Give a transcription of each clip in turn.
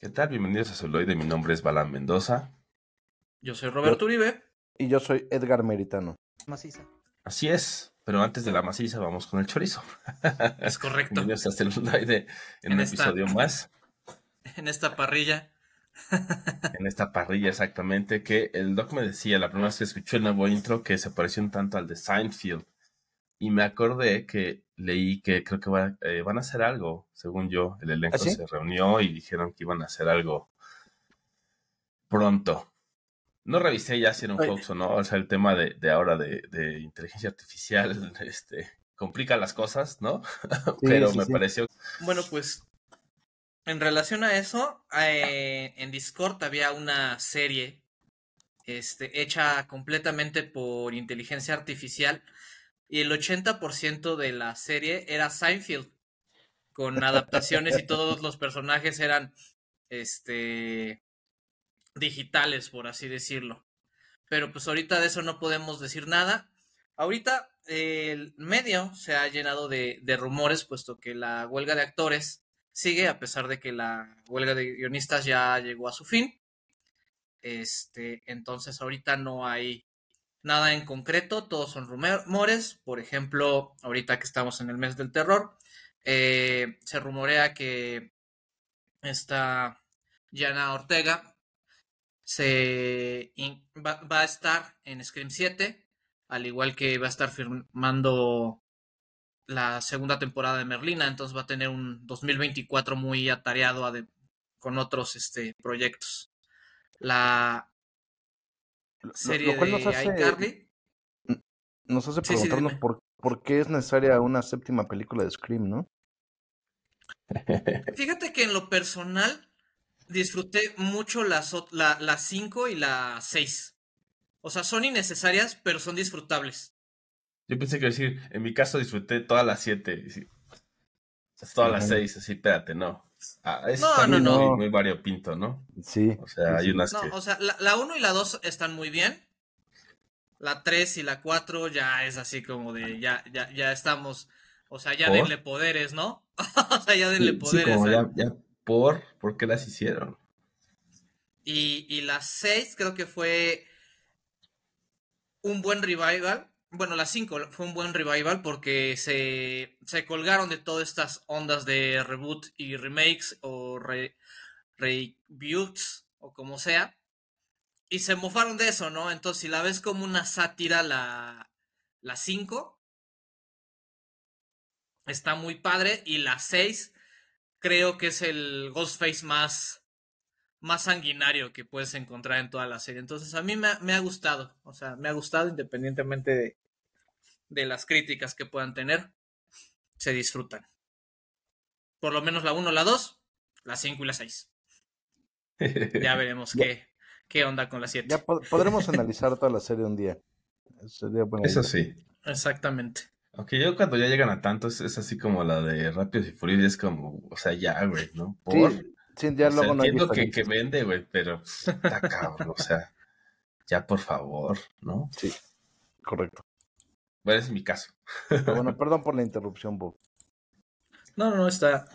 ¿Qué tal? Bienvenidos a Celuloide. Mi nombre es Balán Mendoza. Yo soy Roberto Uribe. Y yo soy Edgar Meritano. Maciza. Así es, pero antes de la maciza vamos con el chorizo. Es correcto. Bienvenidos a Celuloide en, En un esta- episodio más. En esta parrilla. En esta parrilla exactamente, que el doc me decía la primera vez que escuché el nuevo intro que se pareció un tanto al de Seinfeld. Y me acordé que leí que creo que va- eh, van a hacer algo, según yo. El elenco ¿Ah, sí? se reunió y dijeron que iban a hacer algo pronto. No revisé ya si era un hoax o no. O sea, el tema de, de ahora de, de inteligencia artificial este, complica las cosas, ¿no? Pero sí, me sí. pareció Bueno, pues en relación a eso, eh, en Discord había una serie este, hecha completamente por inteligencia artificial y el 80% de la serie era Seinfeld, con adaptaciones y todos los personajes eran este, digitales, por así decirlo. Pero pues ahorita de eso no podemos decir nada. Ahorita el medio se ha llenado de, de rumores, puesto que la huelga de actores sigue, a pesar de que la huelga de guionistas ya llegó a su fin. Este, entonces ahorita no hay nada en concreto, todos son rumores. Por ejemplo, ahorita que estamos en el mes del terror, eh, se rumorea que esta Jana Ortega se va, a estar en Scream 7, al igual que va a estar firmando la segunda temporada de Merlina, entonces va a tener un 2024 muy atareado ade- con otros este, proyectos. La serie lo cual de nos hace, iCarly, nos hace Sí, sí, preguntarnos por, por qué es necesaria una séptima película de Scream, ¿no? fíjate que en lo personal disfruté mucho las ot- la la 5 y la 6. O sea, son innecesarias, pero son disfrutables. Yo pensé que iba a decir, en mi caso disfruté todas las siete. y sí, Todas las Ajá. seis, así, espérate, no. Ah, eso No, no, muy, no. muy, muy variopinto, ¿no? Sí. O sea, sí, hay sí. unas No, que... o sea, la, la 1 y la 2 están muy bien. La 3 y la 4 ya es así como de, ya, ya, ya estamos, o sea, ya ¿Por? denle poderes, ¿no? o sea, ya denle Sí, sí, poderes. como a- ya, ya, por, ¿por qué las hicieron? Y, y la 6 creo que fue un buen revival. Bueno, la 5 fue un buen revival porque se, se colgaron de todas estas ondas de reboot y remakes o re, o como sea. Y se mofaron de eso, ¿no? Entonces, si la ves como una sátira, la, la 5 está muy padre. Y la 6 creo que es el Ghostface más, más sanguinario que puedes encontrar en toda la serie. Entonces, a mí me, ha- me ha gustado. O sea, me ha gustado independientemente de, de las críticas que puedan tener. Se disfrutan. Por lo menos la 1, la 2, la 5 y la 6. Ya veremos qué, qué onda con la 7. Ya po- podremos analizar toda la serie un día. Sería buena Eso idea. sí. Exactamente. Aunque yo cuando ya llegan a tanto es, es así como la de Rápidos y Furiosos, es como, o sea, ya, güey, ¿no? Por... sí, ya O sea, luego no hay entiendo que, que vende, güey, pero pues, está cabrón, o sea, ya por favor, ¿no? Sí, correcto. Bueno, ese es mi caso. Pero bueno, perdón por la interrupción, Bob. No, no, no, está,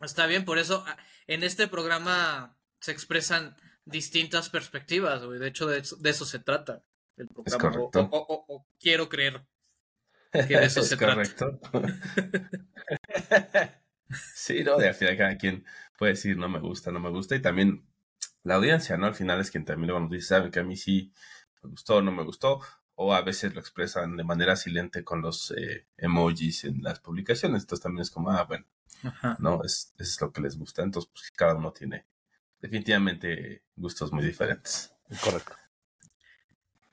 está bien. Por eso a- en este programa se expresan distintas perspectivas, güey. De hecho, de, eso- de eso se trata el programa. O- correcto. O, o- o- o quiero creer que de eso es se trata. correcto. sí, no, de al final cada quien puede decir no me gusta, no me gusta. Y también la audiencia, ¿no? Al final es quien también luego nos dice, saben que a mí sí me gustó, no me gustó. O a veces lo expresan de manera silente con los eh, emojis en las publicaciones. Entonces también es como, ah, bueno, Ajá. ¿no? Es, es lo que les gusta. Entonces, pues cada uno tiene definitivamente gustos muy diferentes. Correcto.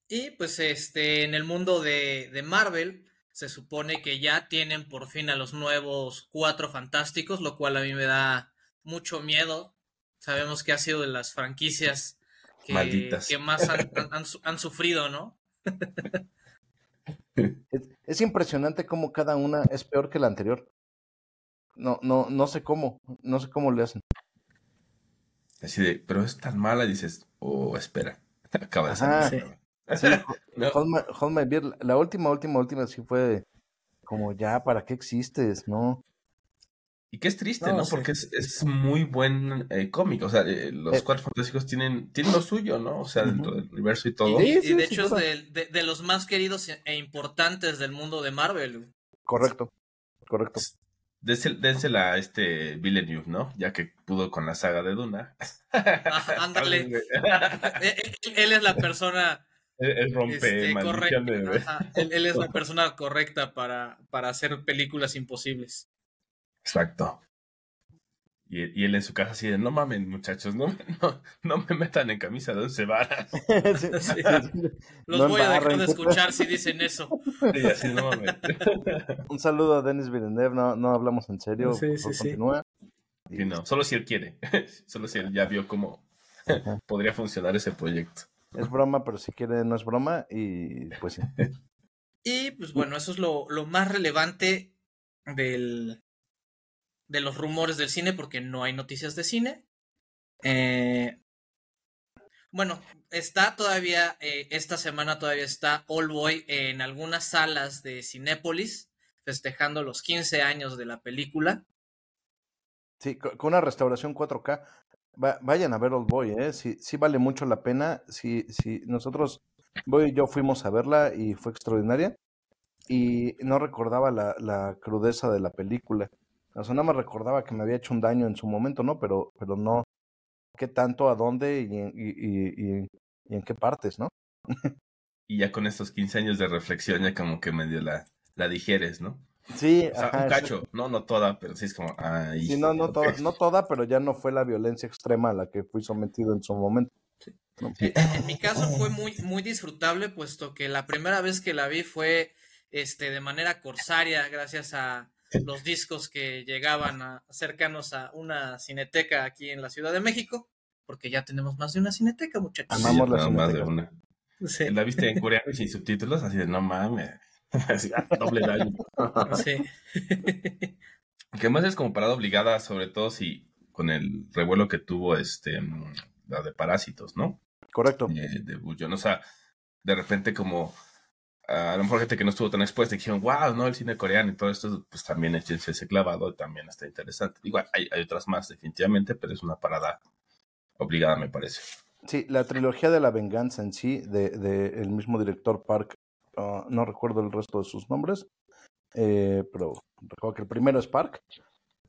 Y pues este, en el mundo de, de Marvel, se supone que ya tienen por fin a los nuevos cuatro fantásticos, lo cual a mí me da mucho miedo. Sabemos que ha sido de las franquicias que, Malditas. que más han, han- han su- han sufrido, ¿no? Es, es impresionante cómo cada una es peor que la anterior. No, no, no sé cómo, no sé cómo le hacen. Así de, pero es tan mala, dices, oh, espera, acaba de salir. Sí, No. Hold My, Hold My Beer, la última, última, última sí fue como ya, ¿para qué existes? No. Y que es triste, ¿no? Porque es, muy buen eh, cómic. O sea, eh, los eh. Cuatro Fantásticos tienen, tienen lo suyo, ¿no? O sea, dentro del universo y todo. Y, de hecho es de, los más queridos e importantes del mundo de Marvel. Correcto, correcto. Dénsela a este Villeneuve, ¿no? Ya que pudo con la saga de Duna. ándale. él, es la persona... Él, rompe este, él, es la persona correcta para, para hacer películas imposibles. Exacto. Y, él en su casa así de, no mamen muchachos, no, no, me metan en camisa de once varas. Los voy a dejar de escuchar si dicen eso. Un saludo a Denis Villeneuve, no, no hablamos en serio, sí, sí, continúa. Sí, no, solo si él quiere, solo si él ya vio cómo podría funcionar ese proyecto. Es broma, pero si quiere no es broma y pues sí. Y pues bueno, eso es lo, lo más relevante del, de los rumores del cine porque no hay noticias de cine. Eh, bueno, está todavía, eh, esta semana todavía está All Boy en algunas salas de Cinépolis, festejando los 15 años de la película. Sí, con una restauración 4K. vayan a ver Old Boy, ¿eh? Sí, sí vale mucho la pena. Sí, sí, nosotros, Boy y yo fuimos a verla y fue extraordinaria. Y no recordaba la, la crudeza de la película. O sea, nada más recordaba que me había hecho un daño en su momento, ¿no? Pero, pero no qué tanto, a dónde y, y, y, en qué partes, ¿no? y ya con estos 15 años de reflexión ya como que medio la, la digieres, ¿no? Sí, o sea, un cacho, no, no toda, pero sí es como, sí, no, no, toda, no toda, pero ya no fue la violencia extrema a la que fui sometido en su momento. En mi caso fue muy, muy disfrutable, puesto que la primera vez que la vi fue este, de manera corsaria, gracias a, los discos que llegaban a, cercanos a una cineteca aquí en la Ciudad de México, porque ya tenemos más de una cineteca, muchachos. Amamos la Más de una. La viste en coreano y sin subtítulos, así de no mames. Así, ah, doble daño. Sí. que más es como parada obligada, sobre todo si con el revuelo que tuvo este la de Parásitos, ¿no? Correcto. Eh, de Bullón. O sea, de repente como a lo mejor gente que no estuvo tan expuesta y dijeron, wow, no, el cine coreano y todo esto, pues también échense ese clavado, también está interesante. Igual, hay, hay otras más definitivamente, pero es una parada obligada, me parece. Sí, la trilogía de la venganza en sí, de, de el mismo director Park, ah, no recuerdo el resto de sus nombres, eh, pero recuerdo que el primero es Park.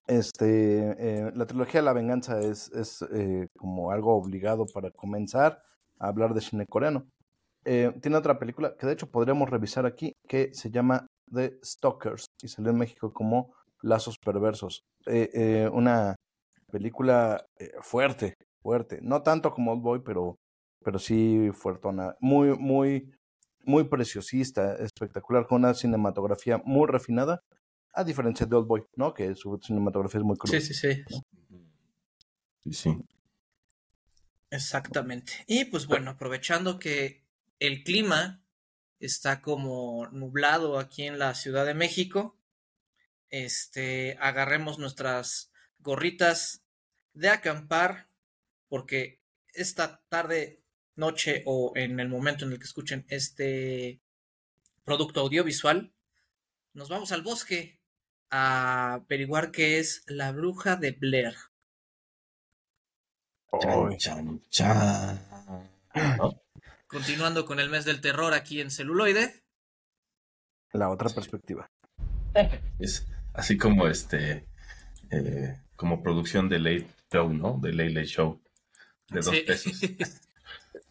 Este, eh, la trilogía de la venganza es, es eh, como algo obligado para comenzar a hablar de cine coreano. Eh, tiene otra película que de hecho podríamos revisar aquí que se llama The Stalkers y salió en México como Lazos Perversos. Eh, eh, una película fuerte, fuerte. No tanto como Old Boy, pero, pero sí fuertona. Muy, muy, muy preciosista, espectacular, con una cinematografía muy refinada, a diferencia de Old Boy, ¿no? Que su cinematografía es muy cruda. Sí, sí, sí. Sí, sí. Exactamente. Y pues bueno, aprovechando que el clima está como nublado aquí en la Ciudad de México. Este, agarremos nuestras gorritas de acampar porque esta tarde, noche o en el momento en el que escuchen este producto audiovisual, nos vamos al bosque a averiguar qué es la bruja de Blair. Continuando con el mes del terror aquí en celuloide. La otra perspectiva. Es así como este, eh, como producción de Late Show, ¿no? De Late Late Show, de dos pesos.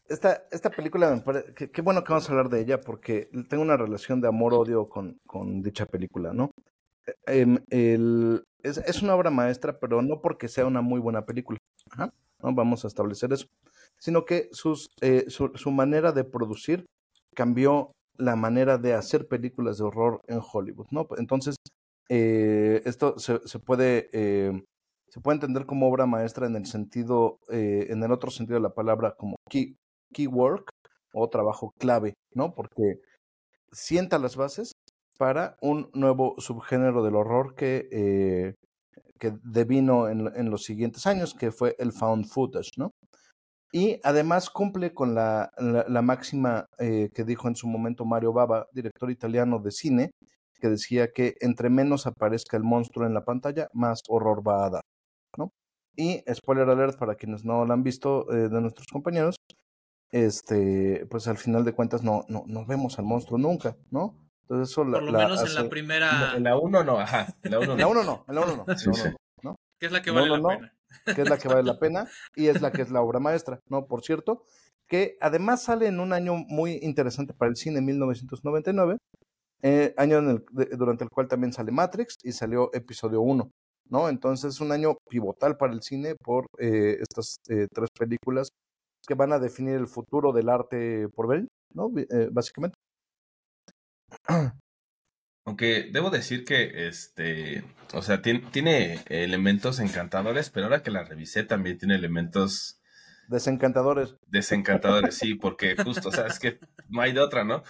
Esta, esta película me parece, qué bueno que vamos a hablar de ella porque tengo una relación de amor-odio con, con dicha película, ¿no? Em, el, es, es, una obra maestra, pero no porque sea una muy buena película. ¿no? Vamos a establecer eso sino que sus, eh, su, manera de producir cambió la manera de hacer películas de horror en Hollywood, ¿no? Entonces, eh, esto se, se puede, eh, se puede entender como obra maestra en el sentido, en el otro sentido de la palabra, como key, key work o trabajo clave, ¿no? Porque sienta las bases para un nuevo subgénero del horror que, que devino en, en, los siguientes años, que fue el found footage, ¿no? Y además cumple con la, la, máxima eh, que dijo en su momento Mario Baba, director italiano de cine, que decía que entre menos aparezca el monstruo en la pantalla, más horror va a dar, ¿no? Y spoiler alert para quienes no lo han visto eh, de nuestros compañeros, este, pues al final de cuentas no, no, no vemos al monstruo nunca, ¿no? Entonces eso Por lo menos en la primera. En la 1 no, ajá. En la 1 no. En la 1 no, en la 1 no. Sí, sí. no. Que es la que vale la pena. Que es la que vale la pena y es la que es la obra maestra, ¿no? Por cierto, que además sale en un año muy interesante para el cine, 1999, eh, año en el, durante el cual también sale Matrix y salió episodio 1, ¿no? Entonces es un año pivotal para el cine por eh, estas eh, tres películas que van a definir el futuro del arte por ver, ¿no? Eh, básicamente. Aunque debo decir que, este, o sea, tiene, tiene, elementos encantadores, pero ahora que la revisé también tiene elementos... Desencantadores. Desencantadores, sí, porque justo, o sea, es que no hay de otra, ¿no?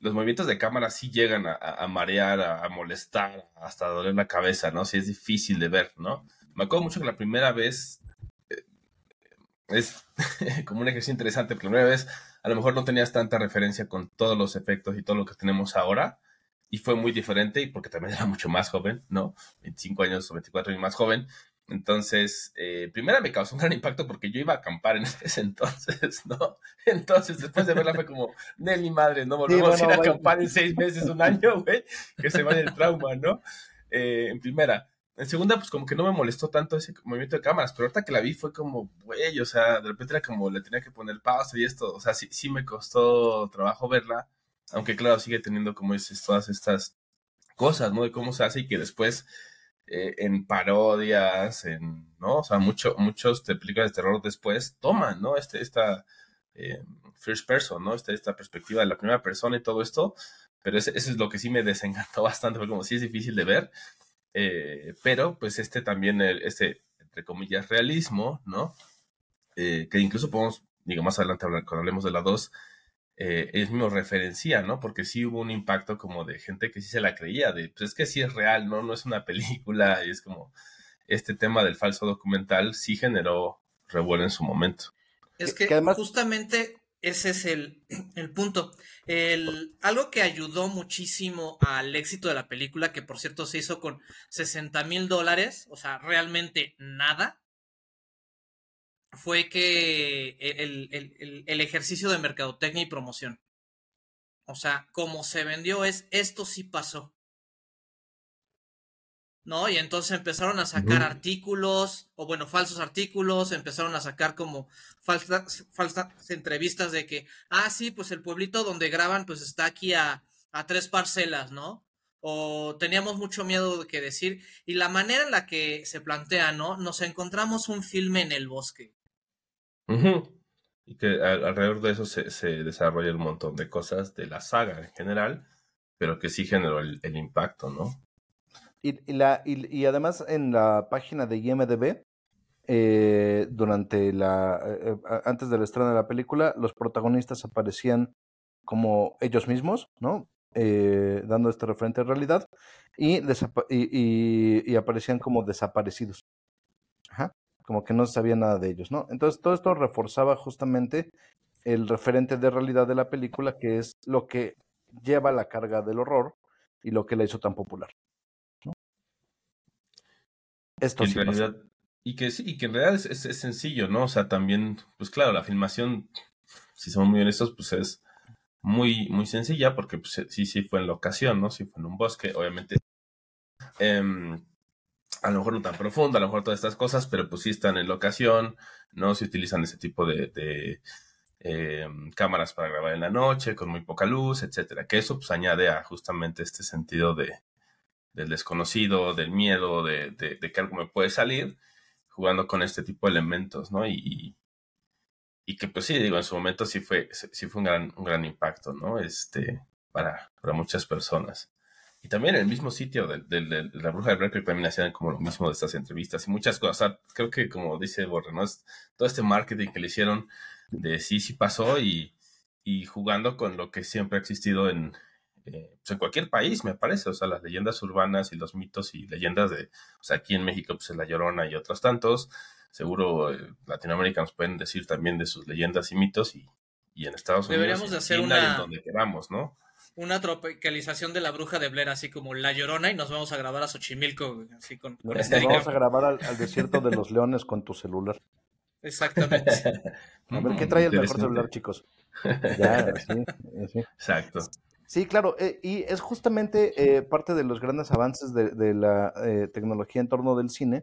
Los movimientos de cámara sí llegan a, marear, a, molestar, hasta doler la cabeza, ¿no? Sí es difícil de ver, ¿no? Me acuerdo mucho que la primera vez eh, es como un ejercicio interesante, porque la primera vez a lo mejor no tenías tanta referencia con todos los efectos y todo lo que tenemos ahora, y fue muy diferente, y porque también era mucho más joven, ¿no? 25 años o 24 años más joven. Entonces, eh, primero me causó un gran impacto porque yo iba a acampar en ese entonces, ¿no? Entonces, después de verla fue como, Nelly madre, no volvemos a ir a acampar en seis meses, un año, güey, que se vaya el trauma, ¿no? Eh, en primera. En segunda, pues como que no me molestó tanto ese movimiento de cámaras, pero ahorita que la vi fue como, güey, o sea, de repente era como le tenía que poner pausa y esto, o sea, sí, sí me costó trabajo verla aunque claro, sigue teniendo, como dices, todas estas cosas, ¿no? De cómo se hace y que después eh, en parodias, en, ¿no? O sea, mucho, muchos de películas de terror después toman, ¿no? Este, esta eh, first person, ¿no? Esta, esta perspectiva de la primera persona y todo esto, pero ese, es lo que sí me desencantó bastante, porque como sí es difícil de ver, eh, pero pues este también, este, entre comillas, realismo, ¿no? que incluso podemos, digo, más adelante cuando hablemos de la 2, eh, es mismo referencia, ¿no? Porque sí hubo un impacto como de gente que sí se la creía, de, pues es que sí es real, ¿no? No es una película, y es como, este tema del falso documental sí generó revuelo en su momento. Es que, justamente ese es el, el punto. El, algo que ayudó muchísimo al éxito de la película, que por cierto se hizo con 60 mil dólares, o sea, realmente nada, fue que el, el, ejercicio de mercadotecnia y promoción. O sea, como se vendió es, esto sí pasó. ¿No? Y entonces empezaron a sacar artículos, o bueno, falsos artículos, empezaron a sacar como falsas, falsas entrevistas de que, ah, sí, pues el pueblito donde graban, pues está aquí a, a tres parcelas, ¿no? o teníamos mucho miedo de que decir, y la manera en la que se plantea, ¿no? Nos encontramos un filme en el bosque. Y que alrededor de eso se, se, desarrolla un montón de cosas de la saga en general, pero que sí generó el, impacto, ¿no? Y, la, y, además en la página de IMDB, eh, durante la eh, eh, antes del estreno de la película, los protagonistas aparecían como ellos mismos, ¿no? dando este referente a realidad y, y, y, aparecían como desaparecidos. Como que no sabía nada de ellos, ¿no? Entonces todo esto reforzaba justamente el referente de realidad de la película, que es lo que lleva la carga del horror y lo que la hizo tan popular. ¿no? Esto sí y que sí, y que en realidad es, es, sencillo, ¿no? O sea, también, pues claro, la filmación, si somos muy honestos, pues es muy, muy sencilla, porque pues, sí, sí fue en locación, ¿no? Sí fue en un bosque, obviamente. Eh, a lo mejor no tan profundo, a lo mejor todas estas cosas, pero pues sí están en locación, ¿no? Se utilizan ese tipo de, eh, cámaras para grabar en la noche, con muy poca luz, etcétera. Que eso pues añade a justamente este sentido de, del desconocido, del miedo, de, de, que algo me puede salir, jugando con este tipo de elementos, ¿no? Y, y que pues sí, digo, en su momento sí fue, sí fue un gran, un gran impacto, ¿no? Este, para, para muchas personas. Y también en el mismo sitio de, de, la bruja de Blair también hacían como lo mismo de estas entrevistas y muchas cosas. creo que como dice Borre, ¿no? Es todo este marketing que le hicieron de sí, sí pasó y, y jugando con lo que siempre ha existido en, eh, pues en cualquier país, me parece. O sea, las leyendas urbanas y los mitos y leyendas de, o sea, aquí en México, pues es La Llorona y otros tantos. Seguro eh, Latinoamérica nos pueden decir también de sus leyendas y mitos y, y en Estados Unidos. Deberíamos de hacer una... donde queramos, ¿no? Una tropicalización de la bruja de Blair, así como La Llorona, y nos vamos a grabar a Xochimilco, así con, con Nos vamos a grabar al, al desierto de los leones con tu celular. Exactamente. A ver, ¿qué trae el mejor celular, chicos? Ya, sí, sí. Exacto. Sí, claro, eh, y es justamente eh, parte de los grandes avances de, de la eh, tecnología en torno del cine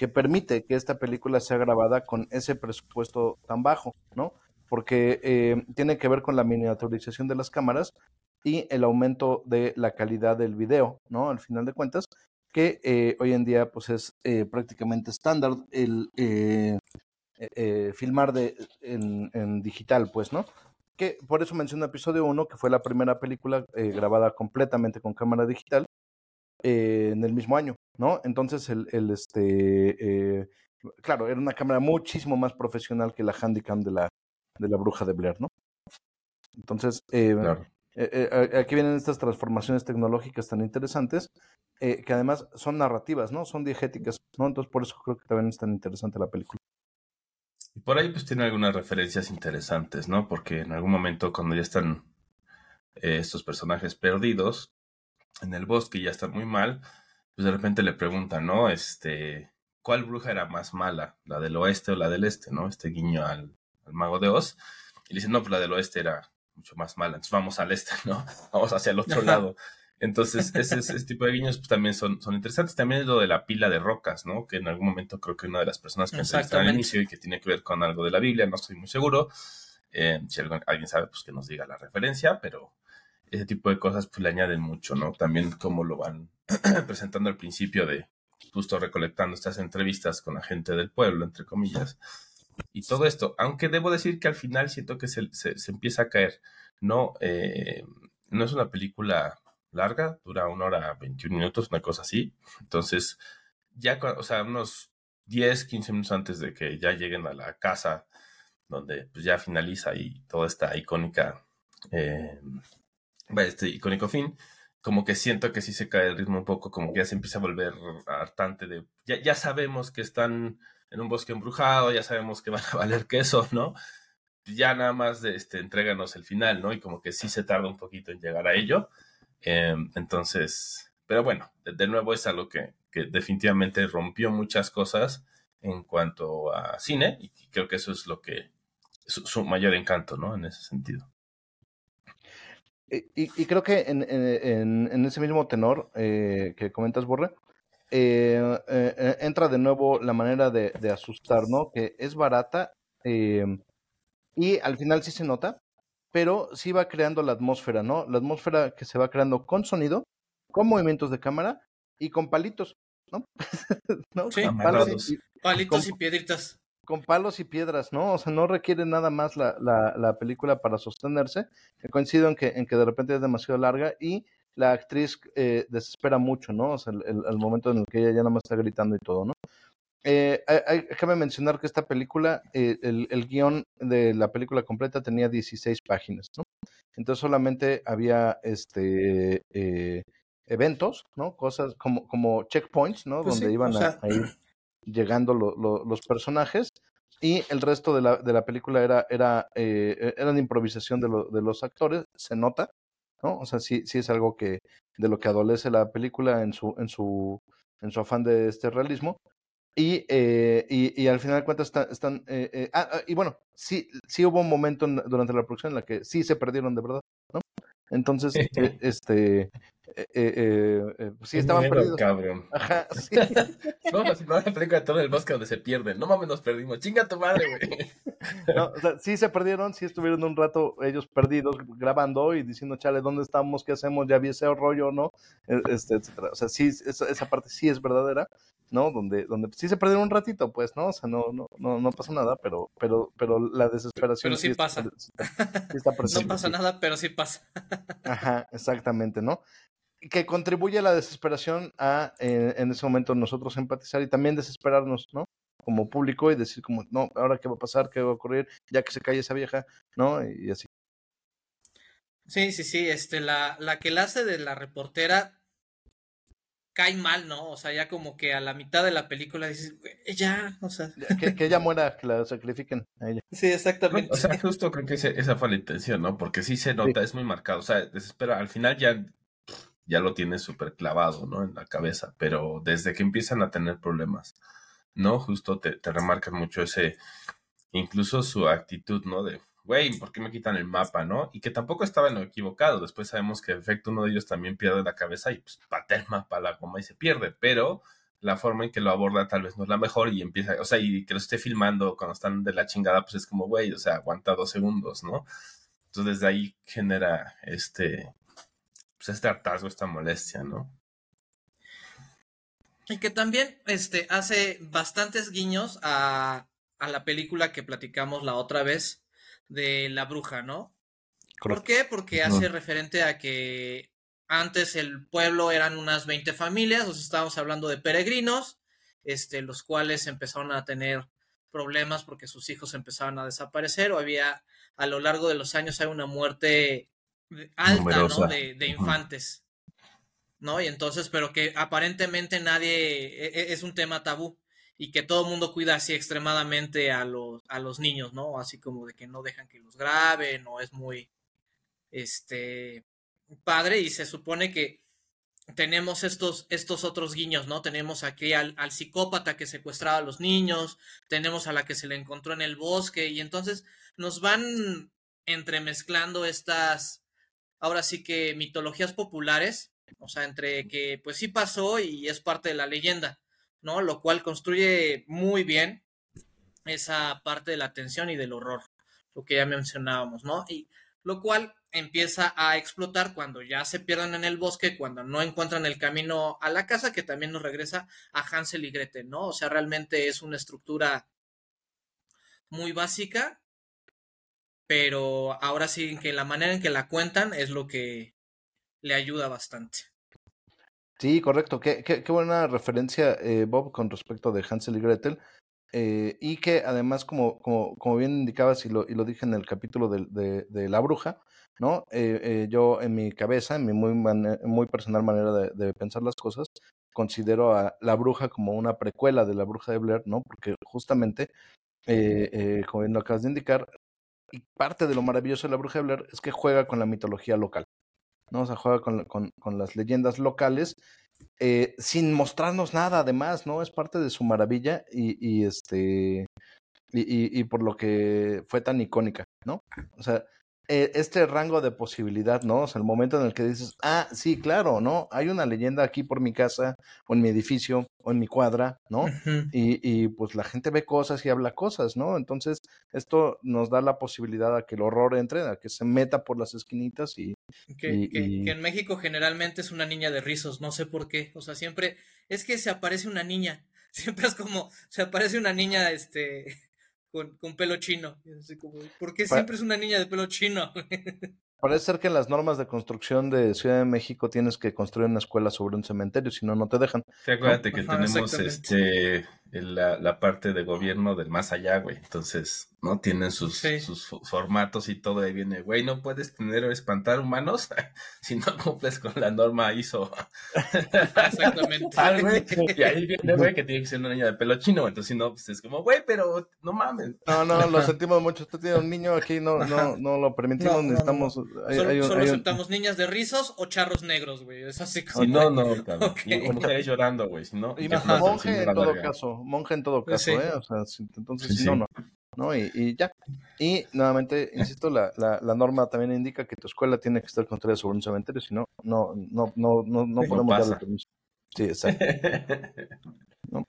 que permite que esta película sea grabada con ese presupuesto tan bajo, ¿no? Porque eh, tiene que ver con la miniaturización de las cámaras y el aumento de la calidad del video, ¿no? Al final de cuentas, que eh, hoy en día pues es eh, prácticamente estándar el eh, eh, eh, filmar de, en, digital, pues, ¿no? Que por eso menciono episodio 1, que fue la primera película eh, grabada completamente con cámara digital en el mismo año, ¿no? Entonces, el, este, claro, era una cámara muchísimo más profesional que la Handycam de la, de la bruja de Blair, ¿no? Entonces, eh. Eh, eh, aquí vienen estas transformaciones tecnológicas tan interesantes, eh, que además son narrativas, ¿no? Son diegéticas, ¿no? Entonces, por eso creo que también es tan interesante la película. Y por ahí pues tiene algunas referencias interesantes, ¿no? Porque en algún momento cuando ya están estos personajes perdidos en el bosque y ya están muy mal, pues de repente le preguntan, ¿no? Este, ¿cuál bruja era más mala? ¿La del oeste o la del este, ¿no? Este guiño al, al mago de Oz. Y le dicen, no, pues la del oeste era mucho más mala. Entonces vamos al este, ¿no? Vamos hacia el otro lado. Entonces, ese, ese tipo de guiños pues, también son, son interesantes. También es lo de la pila de rocas, ¿no? Que en algún momento creo que una de las personas que entrevistaron al inicio y que tiene que ver con algo de la Biblia, no estoy muy seguro. Eh, si alguien sabe, pues que nos diga la referencia, pero ese tipo de cosas pues le añaden mucho, ¿no? También cómo lo van presentando al principio de justo recolectando estas entrevistas con la gente del pueblo, entre comillas. Y todo esto, aunque debo decir que al final siento que se, se- empieza a caer. No, eh, no es una película larga, dura una hora 21 minutos, una cosa así. Entonces, ya, o sea, unos 10, 15 minutos antes de que ya lleguen a la casa, donde pues ya finaliza y toda esta icónica, eh, este icónico fin, como que siento que sí se cae el ritmo un poco, como que ya se empieza a volver hartante de, ya, ya sabemos que están en un bosque embrujado, ya sabemos que van a valer queso, ¿no? Ya nada más de, este, entréganos el final, ¿no? Y como que sí se tarda un poquito en llegar a ello. Eh, entonces, pero bueno, de, nuevo es algo que, que definitivamente rompió muchas cosas en cuanto a cine y creo que eso es lo que su, su mayor encanto, ¿no? En ese sentido. Y, creo que en ese mismo tenor eh, que comentas, Borre, eh, eh, eh, entra de nuevo la manera de, de asustar, ¿no? Que es barata eh, y al final sí se nota, pero sí va creando la atmósfera, ¿no? La atmósfera que se va creando con sonido, con movimientos de cámara y con palitos, ¿no? ¿No? Sí. Con palos Amarrados. y- Palitos Con- y piedritas. con palos y piedras, ¿no? O sea, no requiere nada más la, la, la película para sostenerse. Que coincido en que, en que de repente es demasiado larga y la actriz eh, desespera mucho, ¿no? O sea, el, el- el momento en el que ella ya nada más está gritando y todo, ¿no? Eh, hay- cabe mencionar que esta película, eh, el, el guion de la película completa tenía 16 páginas, ¿no? Entonces solamente había este eh, eventos, ¿no? Cosas como, como checkpoints, ¿no? Pues Donde sí, iban o a- ir llegando lo- lo- los personajes y el resto de la, de la película era, era, eh, era de improvisación de, lo- de los actores, se nota, ¿no? O sea, sí, sí es algo que de lo que adolece la película en su, en su, en su afán de este realismo. Y, eh, y, y al final de cuentas están... están eh, eh, ah, ah, y bueno, sí, sí hubo un momento en- durante la producción en la que sí se perdieron de verdad, ¿no? Entonces, eh, este, eh, eh, eh, eh, sí estaban Miedo, perdidos. Cabrón. Ajá, sí. Vamos a filmar la película de todo el bosque donde se pierden. No mames, nos perdimos. Chinga tu madre, güey. No, o sea, sí se perdieron, sí estuvieron un rato ellos perdidos grabando y diciendo, chale, ¿dónde estamos? ¿Qué hacemos? Ya vi ese rollo, ¿no? E- Este, etcétera. O sea, sí, esa, esa parte sí es verdadera, ¿no? Donde, donde sí se perdieron un ratito, pues, ¿no? O sea, no, no, no, no pasó nada, pero, pero, pero la desesperación Pero sí está- pasa. sí está No pasa sí. nada, pero sí pasa. Ajá, exactamente, ¿no? Que contribuye a la desesperación a, eh, en ese momento, nosotros empatizar y también desesperarnos, ¿no? Como público y decir como, no, ahora qué va a pasar, qué va a ocurrir, ya que se calle esa vieja, ¿no? Y así. Sí, sí, sí. Este, la, la que la hace de la reportera cae mal, ¿no? O sea, ya como que a la mitad de la película dices, ya, o sea. Que, ella muera, que la sacrifiquen a ella. Sí, exactamente. O sea, justo creo que esa fue la intención, ¿no? Porque sí se nota, es muy marcado. O sea, desespera, al final ya, ya lo tiene súper clavado, ¿no? En la cabeza, pero desde que empiezan a tener problemas, ¿no? Justo te, te remarcan mucho ese, incluso su actitud, ¿no? De, güey, ¿por qué me quitan el mapa, no? Y que tampoco estaba en lo equivocado. Después sabemos que en efecto uno de ellos también pierde la cabeza y pues patea el mapa a la goma y se pierde, pero la forma en que lo aborda tal vez no es la mejor y empieza, o sea, y que lo esté filmando cuando están de la chingada, pues es como, güey, o sea, aguanta dos segundos, ¿no? Entonces desde ahí genera este, pues este hartazgo, esta molestia, ¿no? Y que también este, hace bastantes guiños a, a la película que platicamos la otra vez, de la bruja, ¿no? ¿Por qué? Porque hace referente a que antes el pueblo eran unas 20 familias, o sea, estábamos hablando de peregrinos, este, los cuales empezaron a tener problemas porque sus hijos empezaban a desaparecer o había a lo largo de los años hay una muerte alta ¿no? de, de, infantes no y entonces pero que aparentemente nadie e, e, es un tema tabú y que todo el mundo cuida así extremadamente a los, a los niños, ¿no? Así como de que no dejan que los graben, o es muy, este, padre, y se supone que tenemos estos, estos otros guiños, ¿no? Tenemos aquí al, al, psicópata que secuestraba a los niños, tenemos a la que se le encontró en el bosque, y entonces nos van entremezclando estas, ahora sí que mitologías populares, o sea, entre que pues sí pasó y es parte de la leyenda, ¿no? Lo cual construye muy bien esa parte de la tensión y del horror, lo que ya mencionábamos, ¿no? Y lo cual empieza a explotar cuando ya se pierden en el bosque, cuando no encuentran el camino a la casa, que también nos regresa a Hansel y Gretel, ¿no? O sea, realmente es una estructura muy básica, pero ahora sí que la manera en que la cuentan es lo que le ayuda bastante. Sí, correcto. Qué, qué, qué buena referencia, eh, Bob, con respecto de Hansel y Gretel. Eh, y que además, como, como, como bien indicabas y lo, y lo dije en el capítulo de, de, La Bruja, ¿no? Eh, eh, yo en mi cabeza, en mi muy, muy personal manera de, pensar las cosas, considero a La Bruja como una precuela de La Bruja de Blair, ¿no? Porque justamente, como bien lo acabas de indicar, y parte de lo maravilloso de La Bruja de es que juega con la mitología local. ¿no? O sea, juega con, con, con las leyendas locales eh, sin mostrarnos nada, además, ¿no? Es parte de su maravilla y, y este. Y, y, por lo que fue tan icónica, ¿no? O sea, eh, este rango de posibilidad, ¿no? O sea, el momento en el que dices, ah, sí, claro, ¿no? Hay una leyenda aquí por mi casa, o en mi edificio, o en mi cuadra, ¿no? Uh -huh. y, y, pues la gente ve cosas y habla cosas, ¿no? Entonces, esto nos da la posibilidad a que el horror entre, a que se meta por las esquinitas y. Que, y, que, y... que en México generalmente es una niña de rizos, no sé por qué. O sea, siempre es que se aparece una niña. Siempre es como, se aparece una niña, este, con, con pelo chino. Así como, ¿Por qué siempre es una niña de pelo chino? Parece ser que en las normas de construcción de Ciudad de México tienes que construir una escuela sobre un cementerio, si no, no te dejan. Sí, acuérdate que Ajá, tenemos este la, la, parte de gobierno del más allá, güey. Entonces, ¿no? Tienen sus, sí. sus formatos y todo. Ahí viene, güey, no puedes tener o espantar humanos si no cumples con la norma ISO. Exactamente. ah, güey. Y ahí viene, güey, que tiene que ser una niña de pelo chino. Entonces, si no, pues es como, güey, pero no mames. No, no, lo sentimos mucho. Usted tiene un niño aquí, no, no, no lo permitimos, no, necesitamos. No, hay, solo, hay un, solo aceptamos un... niñas de rizos o charros negros, güey. Es así como. Si no, no, cabrón. Okay. Y mujeres llorando, güey. Si no, y monje en todo caso. Monje en todo caso, sí. ¿eh? O sea, si, entonces, sí, si no, no. ¿no? Y, y, ya. Y nuevamente, insisto, la, la, la, norma también indica que tu escuela tiene que estar construida sobre un cementerio, si no, no, no, no, no, no podemos darle permiso. Sí, exacto.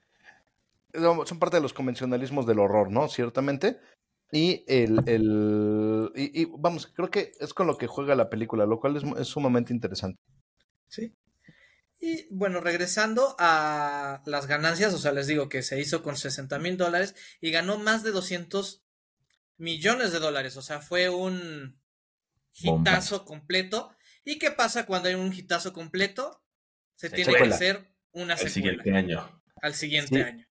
¿No? Son parte de los convencionalismos del horror, ¿no? Ciertamente. Y el, el y, y, vamos, creo que es con lo que juega la película, lo cual es, es sumamente interesante. Sí. Y bueno, regresando a las ganancias, o sea, les digo que se hizo con 60 mil dólares y ganó más de 200 millones de dólares, o sea, fue un hitazo completo. ¿Y qué pasa cuando hay un hitazo completo? Se, se tiene que hacer una secuela. Al siguiente año. Al siguiente sí. año.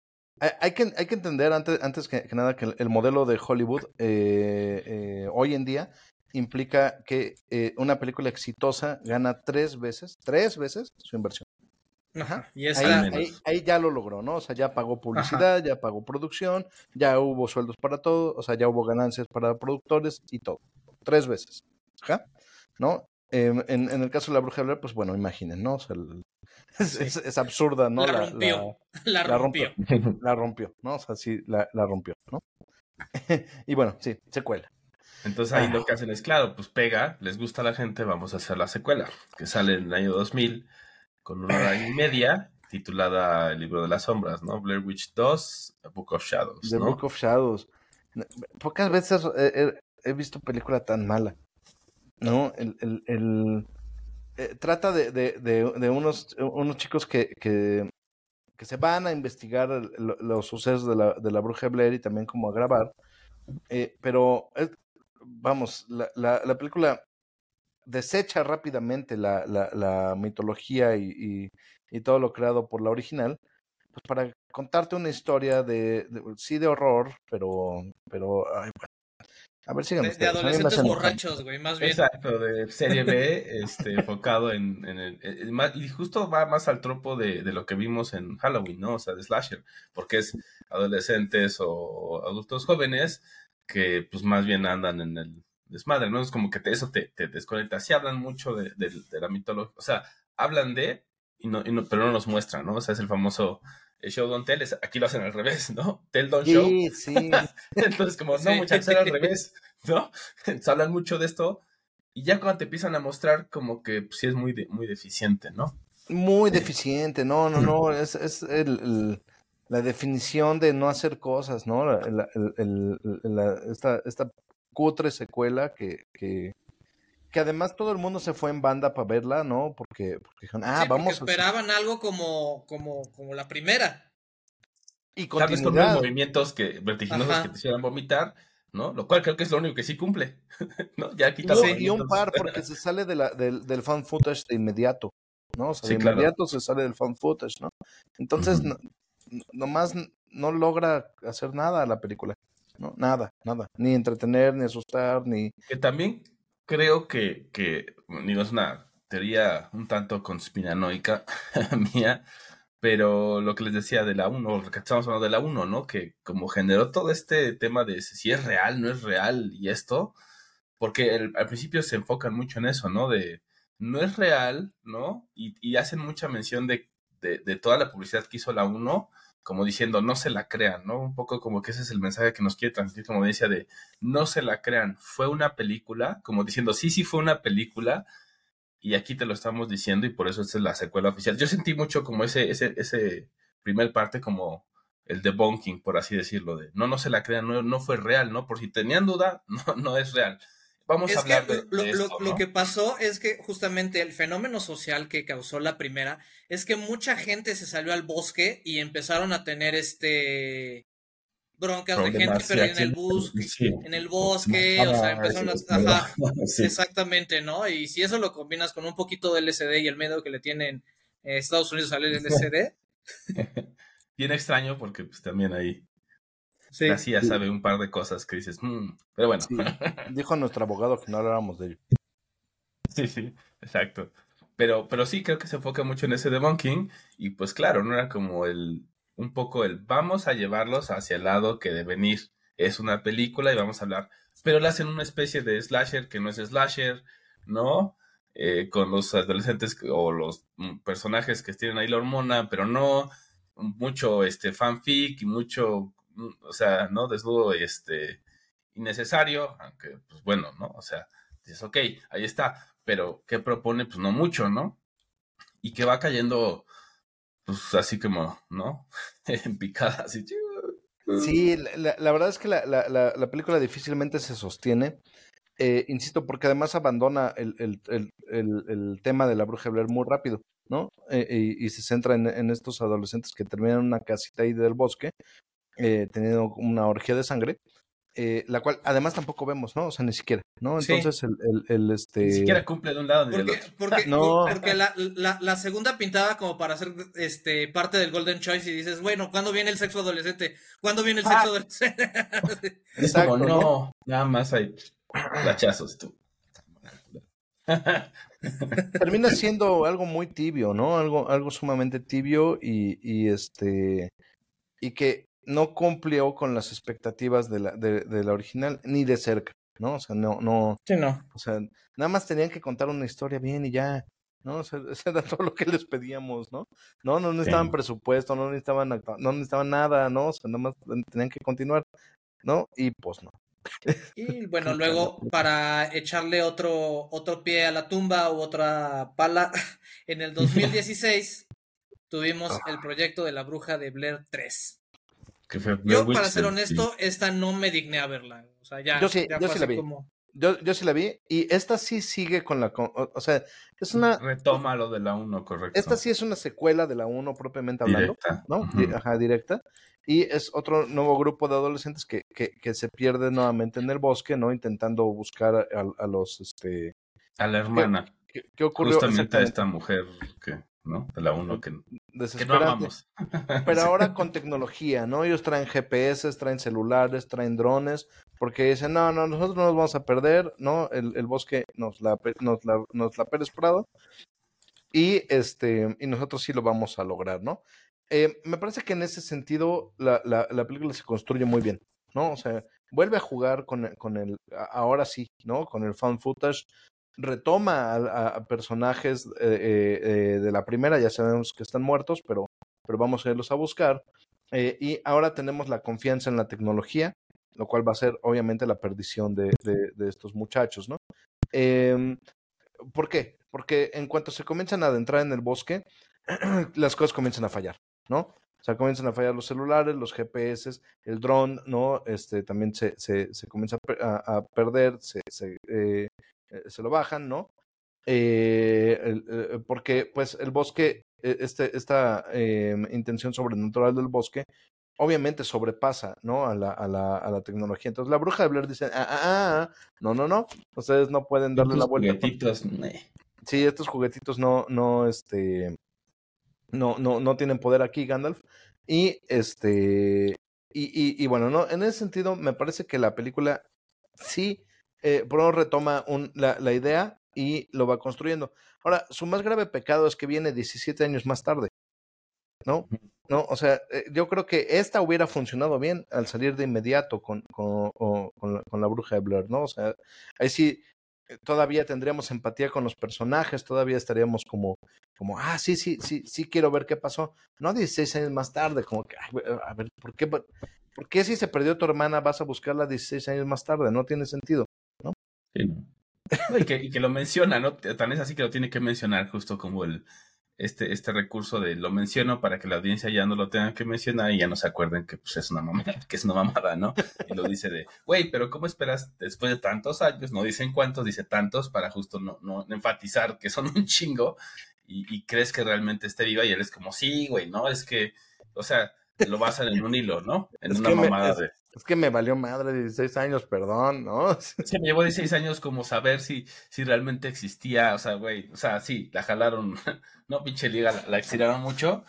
Hay que, hay que entender antes, antes que, que nada que el, el, modelo de Hollywood eh, eh, hoy en día implica que eh, una película exitosa gana tres veces, tres veces su inversión. Ajá. Y Ahí, ahí- ahí ya lo logró, ¿no? O sea, ya pagó publicidad, ya pagó producción, ya hubo sueldos para todo, o sea, ya hubo ganancias para productores y todo. Tres veces. Ajá. ¿No? Em, en, en el caso de la bruja de Blair, pues bueno, imaginen, ¿no? O sea, el- es, Sí. es- es absurda, ¿no? la rompió. La, la rompió. la rompió, ¿no? O sea, sí, la, la rompió, ¿no? y bueno, sí, secuela. Entonces ahí lo que hacen es, claro, pues pega, les gusta a la gente, vamos a hacer la secuela, que sale en el año 2000 con una hora y media, titulada El libro de las sombras, ¿no? Blair Witch 2, A Book of Shadows, The. Book of Shadows. Pocas veces he, visto película tan mala. ¿No? El, el, el- eh, trata de, de, de, de unos, unos chicos que, que, que se van a investigar el- los sucesos de la, de la bruja Blair y también como a grabar. Eh, pero, vamos, la, la, la película desecha rápidamente la, la, la mitología y, y, y todo lo creado por la original, pues para contarte una historia de, de- sí de horror, pero, pero, ay, bueno. A ver, sigan De, de ustedes. adolescentes borrachos, güey, más bien. Exacto, de serie B, este, enfocado en, en el, el ma- y justo va más al tropo de, de lo que vimos en Halloween, ¿no? O sea, de slasher, porque es adolescentes o adultos jóvenes que pues más bien andan en el desmadre, ¿no? Es como que te- eso te, te desconecta. Sí hablan mucho de, de- de la mitología, o sea, hablan de, y no, y no- pero no nos muestran, ¿no? O sea, es el famoso show don't tell, es- aquí lo hacen al revés, ¿no? Tell don't show. Sí, sí. Entonces, como, no, Sí. muchachos, era al revés, ¿no? Se hablan mucho de esto y ya cuando te empiezan a mostrar, como que pues, sí es muy, de- muy deficiente, ¿no? Muy deficiente, no, no, no, es, es el, el- la definición de no hacer cosas, ¿no? La- la- el- el- la- esta, esta cutre secuela que, que, que además todo el mundo se fue en banda para verla, ¿no? Porque, porque dijeron, ah, Sí, porque vamos a esperaban algo como, como, como la primera. y Tal vez con continuidad. movimientos que, vertiginosos Ajá. que te hicieran vomitar, ¿no? Lo cual creo que es lo único que sí cumple, ¿no? Ya Y quita un- los y un par porque se sale de la, del, del fan footage de inmediato, ¿no? O sea, Sí, de claro. inmediato se sale del fan footage, ¿no? Entonces, no- nomás no logra hacer nada la película, ¿no? Nada, nada. Ni entretener, ni asustar, ni... Que también creo que, que, digo, es una teoría un tanto conspiranoica mía, pero lo que les decía de la 1, lo que estamos hablando de la 1, ¿no? Que como generó todo este tema de si es real, no es real y esto, porque al principio se enfocan mucho en eso, ¿no? De no es real, ¿no? Y, y hacen mucha mención de, de, toda la publicidad que hizo la 1, como diciendo, no se la crean, ¿no? Un poco como que ese es el mensaje que nos quiere transmitir como decía de, no se la crean, fue una película, como diciendo, sí, sí fue una película, y aquí te lo estamos diciendo, y por eso esta es la secuela oficial. Yo sentí mucho como ese, ese, ese primer parte como el debunking, por así decirlo, de no, no se la crean, no, no fue real, ¿no? Por si tenían duda, no, no es real. Vamos a que hablar de, lo, de lo- esto, lo ¿no? que pasó es que justamente el fenómeno social que causó la primera es que mucha gente se salió al bosque y empezaron a tener este broncas de gente perdida en el bosque, sí. en el bosque, o sea, empezaron a, ajá, Sí. exactamente, ¿no? Y si eso lo combinas con un poquito de LSD y el miedo que le tienen eh, Estados Unidos al LSD, Bien extraño porque pues también ahí sí. la CIA sabe un par de cosas que dices, "Mm", pero bueno. Sí, dijo nuestro abogado que no habláramos de ello. Sí, sí, exacto. Pero, pero sí, creo que se enfoca mucho en ese debunking y pues claro, no era como el, un poco el vamos a llevarlos hacia el lado que deben ir. Es una película y vamos a hablar, pero le hacen una especie de slasher que no es slasher, ¿no? Eh, con los adolescentes o los mm, personajes que tienen ahí la hormona, pero no, mucho este fanfic y mucho, o sea, ¿no? Desnudo, este, innecesario, aunque, pues bueno, ¿no? O sea, dices, ok, ahí está, pero ¿qué propone? Pues no mucho, ¿no? Y que va cayendo, pues así como, ¿no? en picada, así. Sí, la, verdad es que la, la- la- la película difícilmente se sostiene. Eh, insisto, porque además abandona el, el- el- el- tema de la bruja Blair muy rápido, ¿no? Eh, y, y se centra en, en estos adolescentes que terminan en una casita ahí del bosque, eh, teniendo una orgía de sangre, eh, la cual además tampoco vemos, ¿no? O sea, ni siquiera, ¿no? Sí. Entonces, el, el- el, este... Ni siquiera cumple de un lado ni del Porque, otro. porque, No. porque la, la, la segunda pintaba como para ser este parte del Golden Choice y dices, bueno, ¿cuándo viene el sexo adolescente? ¿Cuándo viene el Ah. sexo adolescente? Es Exacto, como, ¿no? no, nada más hay flachazos tú. termina siendo algo muy tibio, ¿no? Algo, algo sumamente tibio y, y este y que no cumplió con las expectativas de la, de, de la original ni de cerca, ¿no? O sea, no, no. Sí, no. O sea, nada más tenían que contar una historia bien y ya, ¿no? O sea, eso era todo lo que les pedíamos, ¿no? No, no necesitaban Sí. presupuesto, no necesitaban, no necesitaban nada, ¿no? O sea, nada más tenían que continuar, ¿no? Y pues no. Y bueno, luego para echarle otro, otro pie a la tumba u otra pala, en el 2016 tuvimos el proyecto de la bruja de Blair 3. Que fue Blair Yo, Witch para ser honesto, esta no me digné a verla. O sea, ya, Yo sí, ya yo fue sí la vi. como- Yo, yo sí la vi y esta sí sigue con la... con- o, o sea, es una... Retoma lo de la 1, correcto. Esta sí es una secuela de la 1 propiamente hablando. Directa. ¿no? Di- Ajá, directa. Y es otro nuevo grupo de adolescentes que, que, que se pierden nuevamente en el bosque, ¿no? Intentando buscar a, a los, este... A la hermana. ¿Qué, qué ocurrió? Justamente a esta mujer que, ¿no? De la 1 que, que no amamos. Pero ahora con tecnología, ¿no? Ellos traen GPS, traen celulares, traen drones, porque dicen, no, no, nosotros no nos vamos a perder, ¿no? El, el bosque nos la, nos la, nos la Pérez Prado y, este, y nosotros sí lo vamos a lograr, ¿no? Eh, me parece que en ese sentido la, la, la película se construye muy bien, ¿no? O sea, vuelve a jugar con, con el, ahora sí, ¿no? Con el fan footage, retoma a, personajes eh, eh, eh, de la primera, ya sabemos que están muertos, pero, pero vamos a irlos a buscar. Eh, y ahora tenemos la confianza en la tecnología, lo cual va a ser obviamente la perdición de, de- de estos muchachos, ¿no? Em, ¿Por qué? Porque en cuanto se comienzan a adentrar en el bosque, las cosas comienzan a fallar, ¿no? O sea, comienzan a fallar los celulares, los GPS, el dron, ¿no? Este también se, se, se comienza a, a- perder, se, se, eh, eh, se lo bajan, ¿no? Eh, el- eh, porque pues el bosque, eh, este, esta eh, intención sobrenatural del bosque, obviamente sobrepasa, ¿no? A la, a la, a la tecnología. Entonces la bruja de Blair dice, ah, ah, ah, no, no, no, ustedes no pueden darle la vuelta. juguetitos, meh. Sí, estos juguetitos no, no, este, no, no, no tienen poder aquí, Gandalf. Y este, y, y, y bueno, no, en ese sentido, me parece que la película sí, eh, un retoma un, la, la idea y lo va construyendo. Ahora, su más grave pecado es que viene 17 años más tarde, ¿no? No, o sea, eh, yo creo que esta hubiera funcionado bien al salir de inmediato con, con, o- con la, con la bruja de Blair, ¿no? O sea, ahí sí todavía tendríamos empatía con los personajes, todavía estaríamos como, como, ah, sí, sí, sí, sí quiero ver qué pasó. No 16 años más tarde, como que, "Ay, a ver, ¿por qué, por qué si se perdió tu hermana vas a buscarla 16 años más tarde? No tiene sentido. Sí, ¿no? No, y, que, y que lo menciona, ¿no? Tan es así que lo tiene que mencionar justo como el este, este recurso de lo menciono para que la audiencia ya no lo tenga que mencionar y ya no se acuerden que pues, es una mamada, que es una mamada, ¿no? Y lo dice de, güey, pero ¿cómo esperas después de tantos años? No dicen cuántos, dice tantos para justo no, no enfatizar que son un chingo y, y crees que realmente esté viva y él es como, sí, güey, ¿no? Es que, o sea, lo basan en un hilo, ¿no? En Es una me- mamada es- de... Es que me valió madre 16 años, perdón, ¿no? Se me llevó 16 años como saber si, si realmente existía, o sea, güey, o sea, sí, la jalaron, no, pinche liga, la, la estiraron mucho,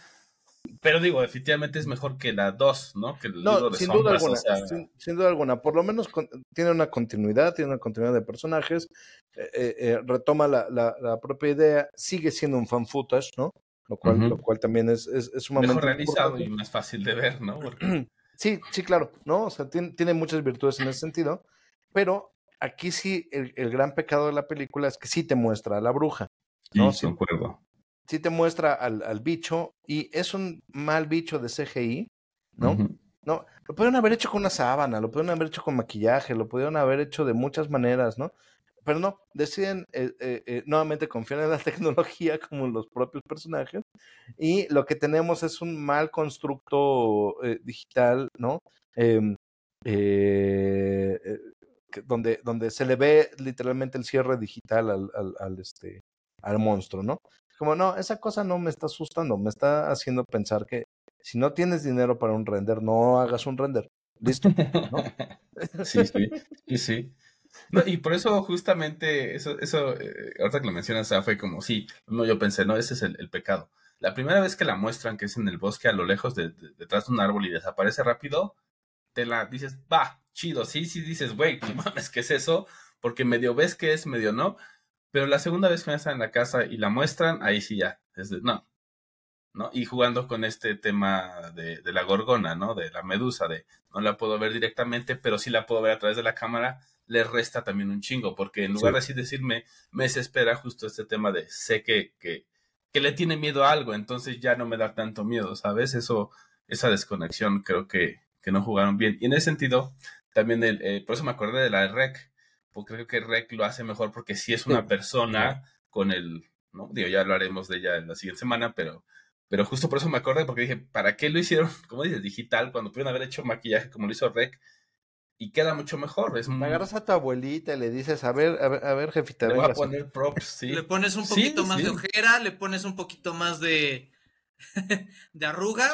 pero digo, definitivamente es mejor que la 2, ¿no? Que el libro No, de sin duda alguna, o sea, sin, sin duda alguna. Por lo menos con- tiene una continuidad, tiene una continuidad de personajes, eh, eh, eh, retoma la, la, la propia idea, sigue siendo un fan footage, ¿no? Lo cual, Ujú. lo cual también es, es, es sumamente mejor realizado importante. y más fácil de ver, ¿no? Porque, Sí, sí, claro, ¿no? O sea, tiene, tiene muchas virtudes en ese sentido, pero aquí sí, el, el gran pecado de la película es que sí te muestra a la bruja, sí, No, sí. concuerdo. sí te muestra al, al bicho y es un mal bicho de CGI, ¿no? Ujú. No, lo pudieron haber hecho con una sábana, lo pudieron haber hecho con maquillaje, lo pudieron haber hecho de muchas maneras, ¿no? Pero no, deciden eh, eh, eh, nuevamente confiar en la tecnología como los propios personajes y lo que tenemos es un mal constructo eh, digital, ¿no? Em, donde, donde se le ve literalmente el cierre digital al, al, al, este, al monstruo, ¿no? Como, no, esa cosa no me está asustando, me está haciendo pensar que si no tienes dinero para un render, no hagas un render. Listo. Sí, sí, sí, sí. No, y por eso justamente, eso, eso eh, ahorita que lo mencionas, fue como, sí, no, yo pensé, no, ese es el, el pecado. La primera vez que la muestran, que es en el bosque a lo lejos, de- de- detrás de un árbol y desaparece rápido, te la dices, va, chido, sí, sí, dices, güey, no mames, ¿qué es eso? Porque medio ves que es, medio no, Pero la segunda vez que están en la casa y la muestran, ahí sí ya, es de, no, ¿no? Y jugando con este tema de, de, la gorgona, ¿no? De la medusa, de no la puedo ver directamente, pero sí la puedo ver a través de la cámara, le resta también un chingo, porque en lugar de así decirme, me desespera justo este tema de sé que, que, que, le tiene miedo a algo, entonces ya no me da tanto miedo, ¿sabes? Eso, esa desconexión creo que, que no jugaron bien. Y en ese sentido, también, el, eh, por eso me acordé de la de Rec, porque creo que Rec lo hace mejor porque sí es una persona con el, ¿no? Digo, ya hablaremos de ella en la siguiente semana, pero pero justo por eso me acordé, porque dije, ¿para qué lo hicieron, como dices, digital, cuando pudieron haber hecho maquillaje como lo hizo Rec? Y queda mucho mejor. Es muy... Agarras a tu abuelita y le dices, a ver, a ver, a ver jefita. Le voy a poner props, sí. Le pones un poquito más de ojera, le pones un poquito más de, de arruga.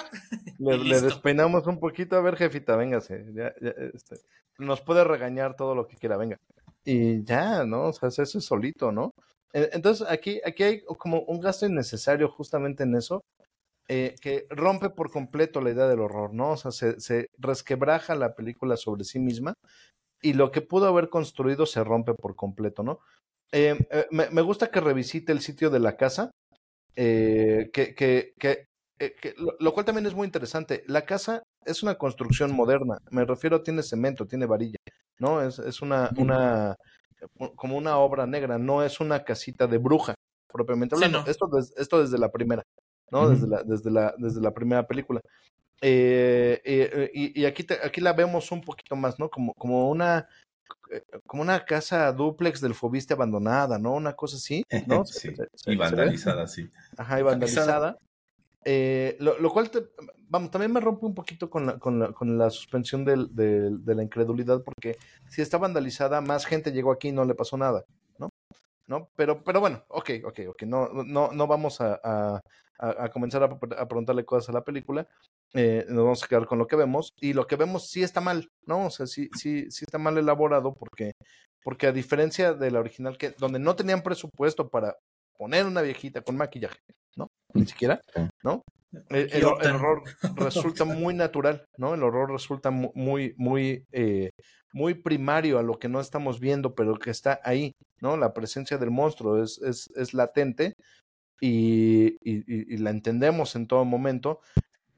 Le, le, despeinamos un poquito, a ver, jefita, véngase. Ya, ya, este, nos puede regañar todo lo que quiera, venga. Y ya, ¿no? O sea, eso es solito, ¿no? E, entonces, aquí, aquí hay como un gasto innecesario justamente en eso, eh, que rompe por completo la idea del horror, ¿no? O sea, se, se, resquebraja la película sobre sí misma y lo que pudo haber construido se rompe por completo, ¿no? Eh, eh, me, me, gusta que revisite el sitio de la casa, que, que, que, que lo, lo, cual también es muy interesante. La casa es una construcción moderna, me refiero, tiene cemento, tiene varilla, ¿no? Es, es una, una, como una obra negra, no es una casita de bruja, propiamente hablando. Sí, no. esto, esto desde la primera. ¿No? Desde, la, desde, la, desde la primera película. Eh, eh, y, y aquí, te, aquí la vemos un poquito más, ¿no? Como, como una como una casa duplex del Fobiste abandonada, ¿no? Una cosa así, ¿no? sí. Se, se, y vandalizada, sí. Ajá, y vandalizada. Eh, lo, lo, cual, te, vamos, también me rompe un poquito con la, con la, con la suspensión del, del, de la incredulidad, porque si está vandalizada, más gente llegó aquí y no le pasó nada, ¿no? ¿No? Pero, pero bueno, ok, ok, ok, no, no, no vamos a, a, a, a comenzar a, a, preguntarle cosas a la película, eh, nos vamos a quedar con lo que vemos, y lo que vemos sí está mal, ¿no? O sea, sí, sí, sí está mal elaborado, porque, porque a diferencia de la original, que donde no tenían presupuesto para poner una viejita con maquillaje, ¿no? Ni siquiera, ¿no? El, el, el, horror resulta muy natural, ¿no? El horror resulta muy, muy, eh, muy primario a lo que no estamos viendo, pero que está ahí, ¿no? La presencia del monstruo es, es, es latente y, y, y, la entendemos en todo momento,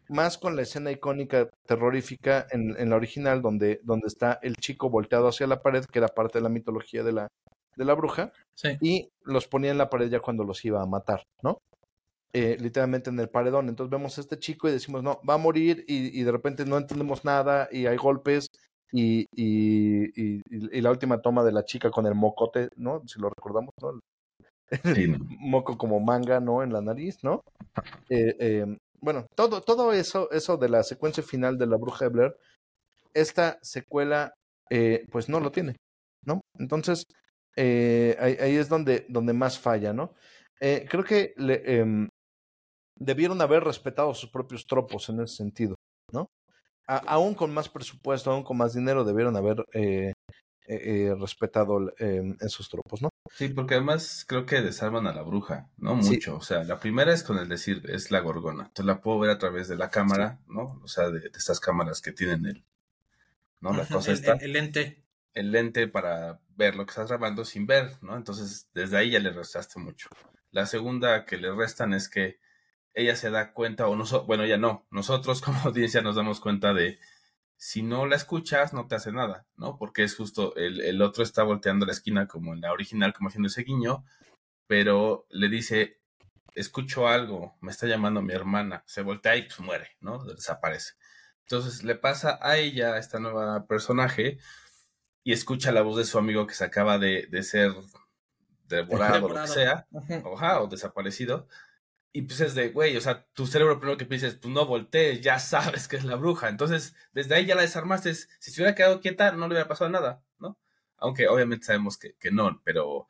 más con la escena icónica terrorífica en, en, la original, donde, donde está el chico volteado hacia la pared, que era parte de la mitología de la, de la bruja, sí. y los ponía en la pared ya cuando los iba a matar, ¿no? Eh, literalmente en el paredón. Entonces vemos a este chico y decimos, no, va a morir y, y de repente no entendemos nada y hay golpes y, y, y, la última toma de la chica con el mocote, ¿no? Si lo recordamos, ¿no? Sí, no. Moco como manga, ¿no? En la nariz, ¿no? Eh, eh, bueno, todo, todo eso, eso de la secuencia final de la bruja de Blair, esta secuela, eh, pues no lo tiene, ¿no? Entonces, ahí, ahí, es donde, donde más falla, ¿no? creo que le, em, debieron haber respetado sus propios tropos en ese sentido, ¿no? A, aún con más presupuesto, aún con más dinero, debieron haber eh, eh, respetado eh, esos tropos, ¿no? Sí, porque además creo que desarman a la bruja, ¿no? Mucho. Sí. O sea, la primera es con el decir, es la gorgona. Entonces la puedo ver a través de la cámara, sí. ¿no? O sea, de, de, estas cámaras que tienen el, ¿no? La cosa el, está. El, el lente. El lente para ver lo que estás grabando sin ver, ¿no? Entonces, desde ahí ya le restaste mucho. La segunda que le restan es que ella se da cuenta, o nosotros, bueno, ya no, nosotros como audiencia nos damos cuenta de si no la escuchas, no te hace nada, ¿no? Porque es justo, el, el otro está volteando la esquina como en la original, como haciendo ese guiño, pero le dice, escucho algo, me está llamando mi hermana, se voltea y pues muere, ¿no? Desaparece. Entonces le pasa a ella, a esta nueva personaje, y escucha la voz de su amigo que se acaba de, de ser devorado, o lo que sea, oja, o desaparecido, y pues es de, güey, o sea, tu cerebro primero que piensas, pues no voltees, ya sabes que es la bruja. Entonces, desde ahí ya la desarmaste. Si se hubiera quedado quieta, no le hubiera pasado nada, ¿no? Aunque obviamente sabemos que, que no, pero,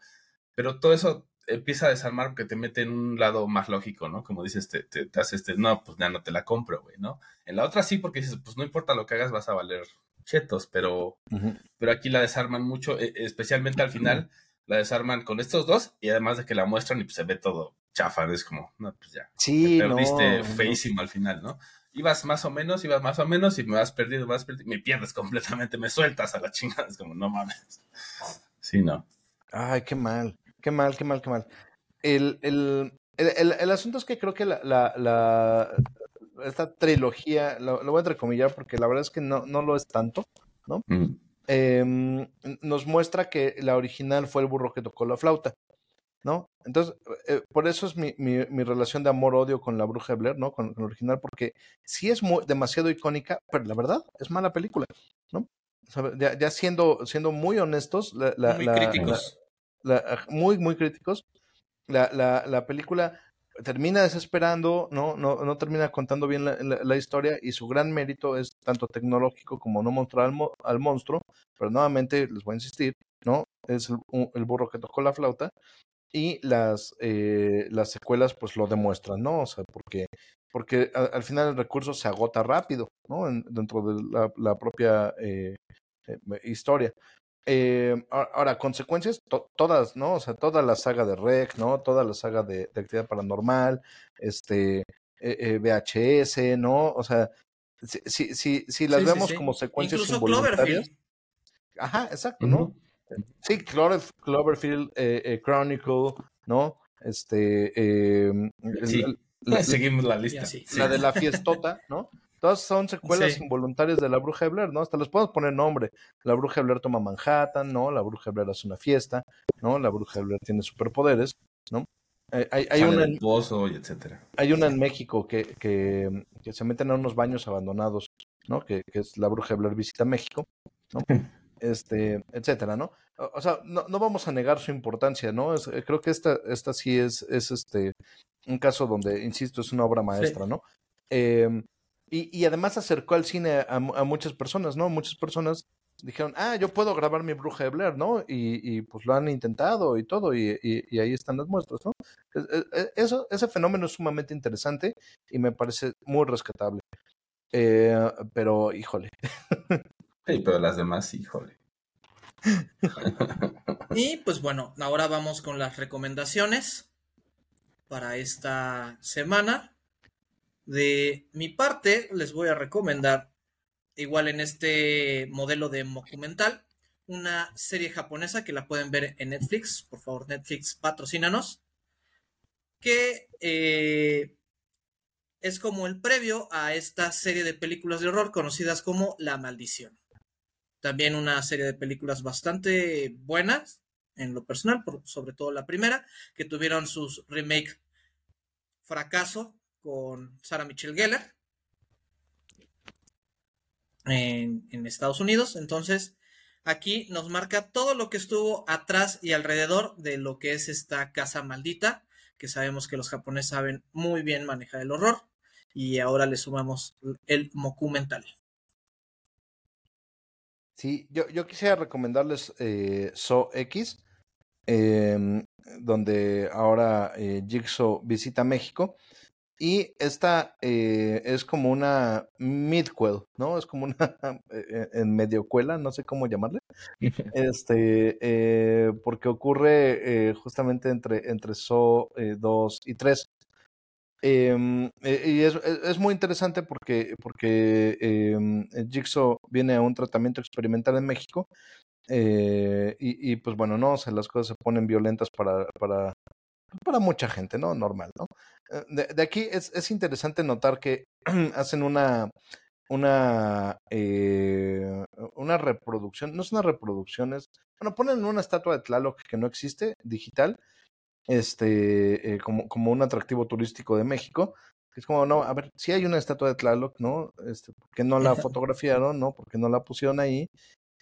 pero todo eso empieza a desarmar porque te mete en un lado más lógico, ¿no? Como dices, te, te, te hace este, no, pues ya no te la compro, güey, ¿no? En la otra sí, porque dices, pues no importa lo que hagas, vas a valer chetos, pero, uh -huh. pero aquí la desarman mucho, especialmente al final, la desarman con estos dos y además de que la muestran y pues se ve todo chafa, es como, no, pues ya. Sí, te perdiste no, feísimo no. al final, ¿no? Ibas más o menos, ibas más o menos y me vas perdido, me vas perdido, me pierdes completamente, me sueltas a la chingada, es como, no mames. Sí, no. Ay, qué mal. Qué mal, qué mal, qué mal. El, el, el, el, asunto es que creo que la, la, la esta trilogía, lo, lo, voy a entrecomillar porque la verdad es que no, no lo es tanto, ¿no? Mm. Eh, nos muestra que la original fue el burro que tocó la flauta, ¿no? Entonces, eh, por eso es mi, mi, mi relación de amor-odio con la bruja de Blair, ¿no? Con, con la original, porque sí es muy, demasiado icónica, pero la verdad es mala película, ¿no? O sea, ya, ya, siendo, siendo muy honestos, la, la, muy la, críticos. muy, muy críticos, la, la película termina desesperando, ¿no? No, no termina contando bien la, la, historia y su gran mérito es tanto tecnológico como no mostrar al, mo al monstruo, pero nuevamente les voy a insistir, ¿no? Es el, burro que tocó la flauta y las, eh, las secuelas pues lo demuestran, ¿no? O sea, porque, porque al final el recurso se agota rápido, ¿no? En, dentro de la, la propia eh, eh, historia. Eh, ahora, consecuencias, to todas, ¿no? O sea, toda la saga de REC, ¿no? Toda la saga de, de actividad paranormal, este, eh, eh, VHS, ¿no? O sea, si, si, si, si las Sí, vemos sí. como secuencias Incluso involuntarias. Cloverfield. Ajá, exacto, ¿no? Sí, Clover, Cloverfield, eh, eh, Chronicle, ¿no? Este, eh, el- la, Seguimos la lista. la de la fiestota, ¿no? Todas son secuelas Sí. involuntarias de la Bruja de Blair, ¿no? Hasta les podemos poner nombre. La Bruja de Blair toma Manhattan, ¿no? La Bruja de Blair hace una fiesta, ¿no? La Bruja de Blair tiene superpoderes, ¿no? Eh, hay, hay, una, en- pozo y etcétera. hay una en México que, que, que se meten a unos baños abandonados, ¿no? Que, que es la Bruja de Blair visita México, ¿no? Este, etcétera, ¿no? O sea, no, no vamos a negar su importancia, ¿no? Es- eh, creo que esta, esta sí es, es este, un caso donde, insisto, es una obra maestra, ¿no? Eh, y, y además acercó al cine a, mu- a muchas personas, ¿no? Muchas personas dijeron, ah, yo puedo grabar mi bruja de Blair, ¿no? Y, y pues lo han intentado y todo, y, y- y ahí están las muestras, ¿no? Es- es- es- Eso, ese fenómeno es sumamente interesante y me parece muy rescatable. Eh, pero, híjole, Sí, pero las demás, híjole. Y pues bueno, ahora vamos con las recomendaciones para esta semana. De mi parte, les voy a recomendar, igual en este modelo de documental, una serie japonesa que la pueden ver en Netflix. Por favor, Netflix, patrocínanos. Que eh, es como el previo a esta serie de películas de horror conocidas como La Maldición. También una serie de películas bastante buenas, en lo personal, sobre todo la primera, que tuvieron sus remake fracaso con Sarah Michelle Gellar en, Estados Unidos. Entonces, aquí nos marca todo lo que estuvo atrás y alrededor de lo que es esta casa maldita, que sabemos que los japoneses saben muy bien manejar el horror. Y ahora le sumamos el documental. Sí, yo, yo quisiera recomendarles eh, So X, eh, donde ahora eh, Jigsaw visita México. Y esta eh, es como una midquel, ¿no? Es como una eh, en mediocuela, no sé cómo llamarle. Este, eh, porque ocurre eh, justamente entre, entre So 2 y 3. Eh, y es, es, muy interesante porque, porque eh, Jigsaw viene a un tratamiento experimental en México eh, y, y, pues bueno, no, o sea, las cosas se ponen violentas para, para, para mucha gente, ¿no? Normal, ¿no? De, de aquí es, es, interesante notar que hacen una, una, eh, una reproducción, no es una reproducción, es, bueno, ponen una estatua de Tlaloc que no existe, digital, este, eh, como, como un atractivo turístico de México. Es como, no, a ver, si hay una estatua de Tlaloc, ¿no? Este, ¿Por qué no la fotografiaron, no? ¿Por qué no la pusieron ahí?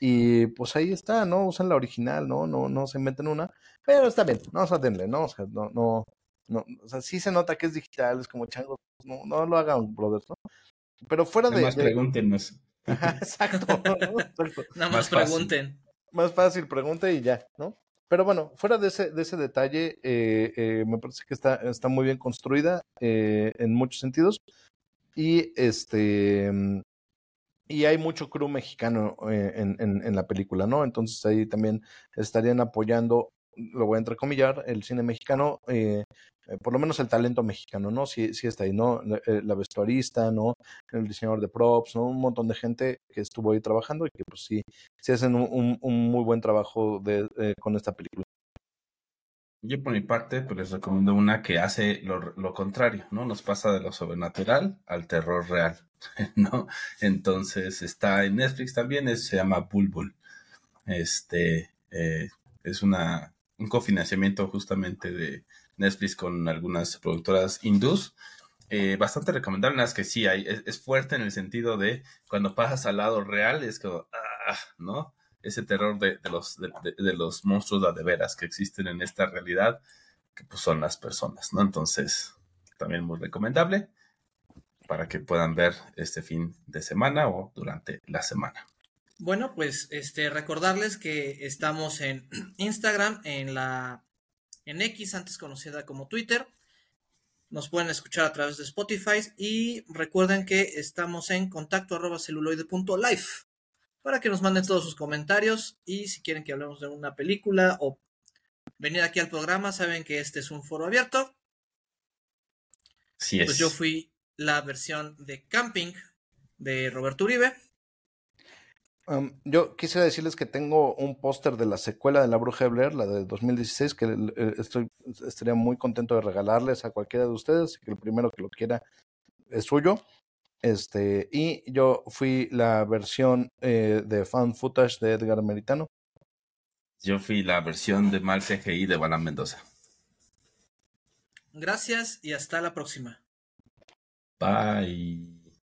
Y pues ahí está, ¿no? Usan la original, ¿no? No, no se inventen una. Pero está bien, no, o sea, denle, ¿no? O sea, no, no, no, o sea, sí se nota que es digital, es como chango, no, no lo hagan, brothers, ¿no? Pero fuera de. De... pregúntenos. Ajá, exacto, ¿no? exacto. Nada más, más pregunten. Fácil. Más fácil, pregunte y ya, ¿no? Pero bueno, fuera de ese, de ese detalle, eh, eh, me parece que está, está muy bien construida eh, en muchos sentidos. Y este y hay mucho crew mexicano eh, en, la película, ¿no? Entonces ahí también estarían apoyando, lo voy a entrecomillar, el cine mexicano, eh, por lo menos el talento mexicano, ¿no? Sí, sí está ahí, ¿no? La, la, vestuarista, ¿no? El diseñador de props, ¿no? Un montón de gente que estuvo ahí trabajando y que pues sí, sí hacen un, un, un muy buen trabajo de, eh, con esta película. Yo por mi parte, pues les recomiendo una que hace lo, contrario, ¿no? Nos pasa de lo sobrenatural al terror real, ¿no? Entonces está en Netflix también, se llama Bulbul. Este eh, es una, un cofinanciamiento justamente de Netflix con algunas productoras hindús. Eh, bastante recomendable, es que sí, hay, es, fuerte en el sentido de cuando pasas al lado real, es como, ah, ¿no? Ese terror de, los, de, los monstruos de veras que existen en esta realidad, que pues son las personas, ¿no? Entonces, también muy recomendable para que puedan ver este fin de semana o durante la semana. Bueno, pues este recordarles que estamos en Instagram, en la en X, antes conocida como Twitter. Nos pueden escuchar a través de Spotify y recuerden que estamos en contacto arroba celuloide.life para que nos manden todos sus comentarios y si quieren que hablemos de una película o venir aquí al programa, saben que este es un foro abierto. Sí pues es. Pues yo fui la versión de camping de Roberto Uribe. yo quisiera decirles que tengo un póster de la secuela de La Bruja de Blair, la de 2016, que eh, estoy, estaría muy contento de regalarles a cualquiera de ustedes, que el primero que lo quiera es suyo. Este, y yo fui la versión eh, de fan footage de Edgar Meritano. Yo fui la versión de Mal CGI de Balan Mendoza. Gracias y hasta la próxima. Bye.